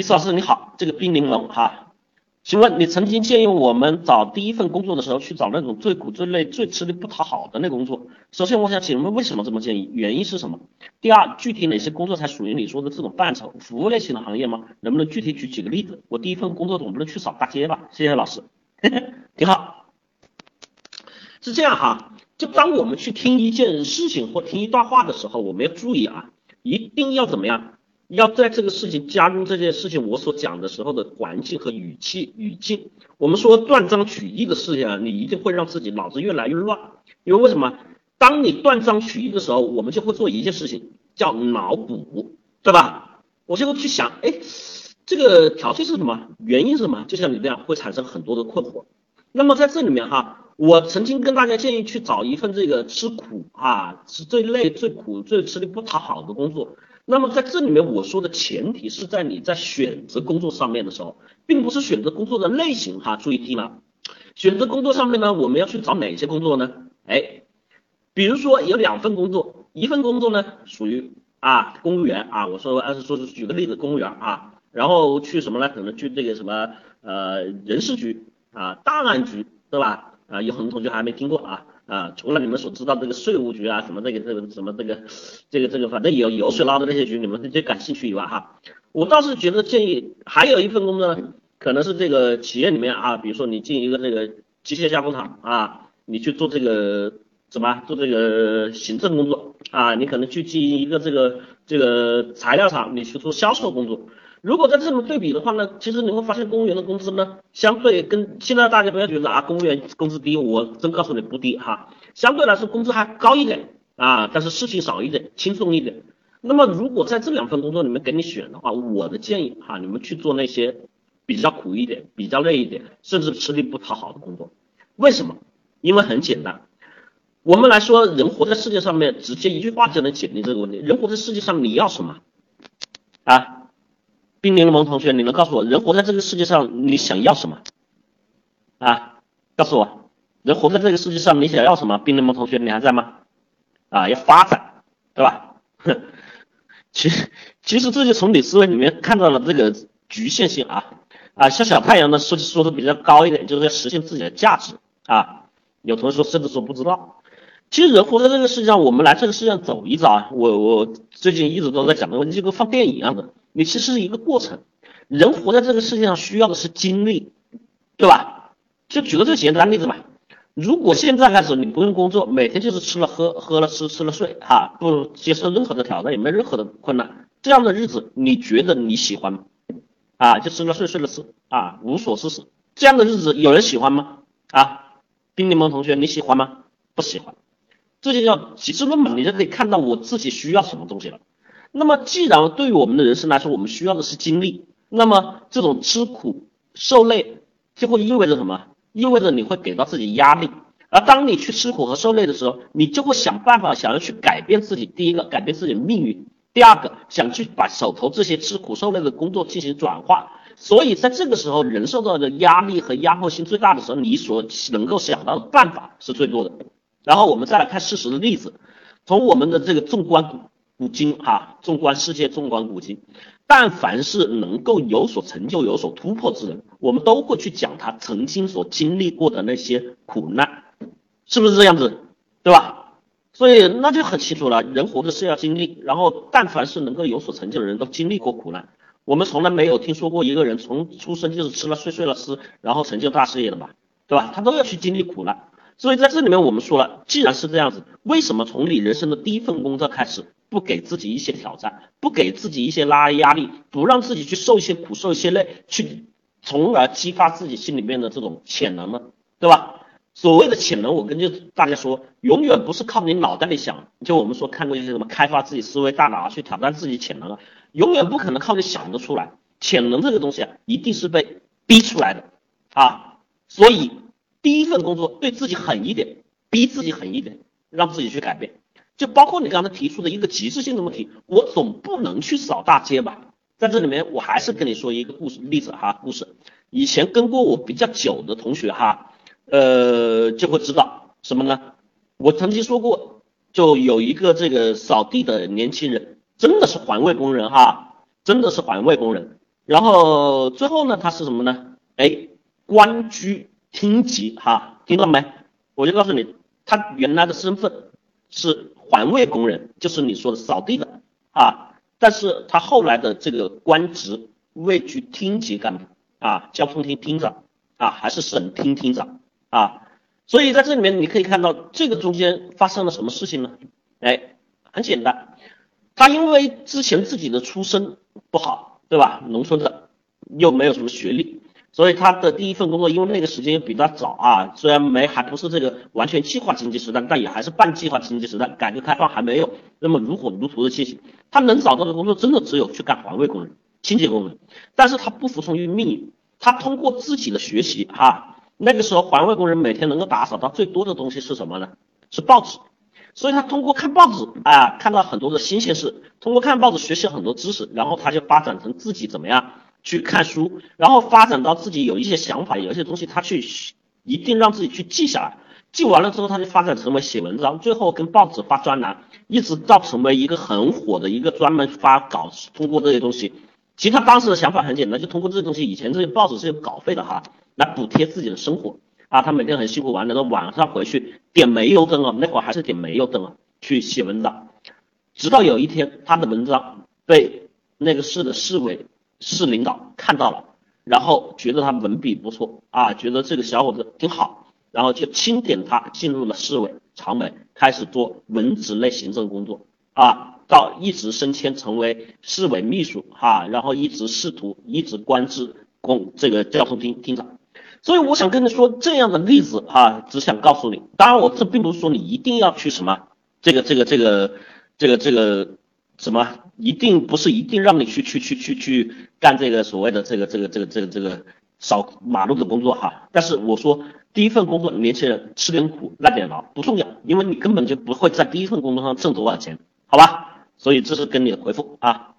李斯老师你好，这个冰柠檬哈，请问你曾经建议我们找第一份工作的时候去找那种最苦最累最吃力不讨好的那工作？首先我想请问为什么这么建议？原因是什么？第二，具体哪些工作才属于你说的这种范畴？服务类型的行业吗？能不能具体举几个例子？我第一份工作总不能去扫大街吧？谢谢老师，挺好。是这样哈，就当我们去听一件事情或听一段话的时候，我们要注意啊，一定要怎么样？要在这个事情加入这件事情我所讲的时候的环境和语气语境。我们说断章取义的事情啊，你一定会让自己脑子越来越乱。因为为什么？当你断章取义的时候，我们就会做一件事情，叫脑补，对吧？我就会去想，哎，这个条件是什么？原因是什么？就像你这样，会产生很多的困惑。那么在这里面哈。我曾经跟大家建议去找一份这个吃苦啊，是最累、最苦、最吃力不讨好的工作。那么在这里面，我说的前提是在你在选择工作上面的时候，并不是选择工作的类型哈。注意听了，选择工作上面呢，我们要去找哪些工作呢？哎，比如说有两份工作，一份工作呢属于啊公务员啊，我说按说是举个例子，公务员啊，然后去什么呢？可能去这个什么呃人事局啊、档案局，对吧？啊，有很多同学还没听过啊啊，除了你们所知道这个税务局啊，什么这个这个什么这个这个这个，反正有油水捞的那些局，你们最感兴趣以外哈，我倒是觉得建议还有一份工作呢，可能是这个企业里面啊，比如说你进一个这个机械加工厂啊，你去做这个什么做这个行政工作啊，你可能去进一个这个这个材料厂，你去做销售工作。如果在这么对比的话呢，其实你会发现公务员的工资呢，相对跟现在大家不要觉得啊，公务员工资低，我真告诉你不低哈，相对来说工资还高一点啊，但是事情少一点，轻松一点。那么如果在这两份工作里面给你选的话，我的建议哈，你们去做那些比较苦一点、比较累一点，甚至吃力不讨好的工作。为什么？因为很简单，我们来说，人活在世界上面，直接一句话就能解决这个问题。人活在世界上，你要什么啊？冰柠檬同学，你能告诉我，人活在这个世界上，你想要什么？啊，告诉我，人活在这个世界上，你想要什么？冰柠檬同学，你还在吗？啊，要发展，对吧？哼，其实其实这就从你思维里面看到了这个局限性啊啊，像小太阳呢说说的比较高一点，就是要实现自己的价值啊。有同学说甚至说不知道，其实人活在这个世界上，我们来这个世界上走一遭啊。我我最近一直都在讲的问题，就跟放电影一样的。你其实是一个过程，人活在这个世界上需要的是经历，对吧？就举个最简单的例子嘛，如果现在开始你不用工作，每天就是吃了喝，喝了吃，吃了睡，哈，不接受任何的挑战，也没任何的困难，这样的日子你觉得你喜欢吗？啊，就吃了睡，睡了吃，啊，无所事事，这样的日子有人喜欢吗？啊，冰柠檬同学你喜欢吗？不喜欢，这就叫极致论嘛，你就可以看到我自己需要什么东西了。那么，既然对于我们的人生来说，我们需要的是经历，那么这种吃苦受累就会意味着什么？意味着你会给到自己压力。而当你去吃苦和受累的时候，你就会想办法想要去改变自己。第一个，改变自己的命运；第二个，想去把手头这些吃苦受累的工作进行转化。所以，在这个时候，人受到的压力和压迫性最大的时候，你所能够想到的办法是最多的。然后，我们再来看事实的例子，从我们的这个纵观。古今哈，纵观世界，纵观古今，但凡是能够有所成就、有所突破之人，我们都会去讲他曾经所经历过的那些苦难，是不是这样子？对吧？所以那就很清楚了，人活着是要经历，然后但凡是能够有所成就的人都经历过苦难。我们从来没有听说过一个人从出生就是吃了睡，睡了吃，然后成就大事业的吧？对吧？他都要去经历苦难。所以在这里面，我们说了，既然是这样子，为什么从你人生的第一份工作开始？不给自己一些挑战，不给自己一些拉压力，不让自己去受一些苦，受一些累，去从而激发自己心里面的这种潜能呢，对吧？所谓的潜能，我跟就大家说，永远不是靠你脑袋里想。就我们说看过一些什么开发自己思维大脑啊去挑战自己潜能啊，永远不可能靠你想得出来。潜能这个东西啊，一定是被逼出来的啊。所以第一份工作对自己狠一点，逼自己狠一点，让自己去改变。就包括你刚才提出的一个极致性的问题，我总不能去扫大街吧？在这里面，我还是跟你说一个故事例子哈，故事。以前跟过我比较久的同学哈，呃，就会知道什么呢？我曾经说过，就有一个这个扫地的年轻人，真的是环卫工人哈，真的是环卫工人。然后最后呢，他是什么呢？哎，官居厅级哈，听到没？我就告诉你，他原来的身份是环卫工人，就是你说的扫地的啊，但是他后来的这个官职位居厅级干部啊，交通厅厅长啊，还是省厅厅长啊，所以在这里面你可以看到这个中间发生了什么事情呢？哎，很简单，他因为之前自己的出身不好。对吧？农村的又没有什么学历，所以他的第一份工作，因为那个时间也比较早啊，虽然没还不是这个完全计划经济时代，但也还是半计划经济时代，改革开放还没有那么如火如荼的进行。他能找到的工作，真的只有去干环卫工人、清洁工人。但是他不服从于命运，他通过自己的学习，哈，那个时候环卫工人每天能够打扫到最多的东西是什么呢？是报纸。所以他通过看报纸啊，看到很多的新鲜事，通过看报纸学习很多知识，然后他就发展成自己怎么样去看书，然后发展到自己有一些想法，有一些东西他去一定让自己去记下来，记完了之后他就发展成为写文章，最后跟报纸发专栏，一直到成为一个很火的一个专门发稿，通过这些东西，其实他当时的想法很简单，就通过这些东西，以前这些报纸是有稿费的哈，来补贴自己的生活。啊，他每天很辛苦，完了，到晚上回去点煤油灯啊，那会儿还是点煤油灯啊，去写文章。直到有一天，他的文章被那个市的市委市领导看到了，然后觉得他文笔不错啊，觉得这个小伙子挺好，然后就钦点他进入了市委常委，开始做文职类行政工作啊，到一直升迁成为市委秘书哈，然后一直仕途，一直官至公这个交通厅厅长。所以我想跟你说这样的例子哈，只想告诉你，当然我这并不是说你一定要去什么这个这个这个这个这个什么，一定不是一定让你去去去去去干这个所谓的这个这个这个这个这个扫马路的工作哈。但是我说第一份工作，年轻人吃点苦耐点劳不重要，因为你根本就不会在第一份工作上挣多少钱，好吧？所以这是跟你的回复啊。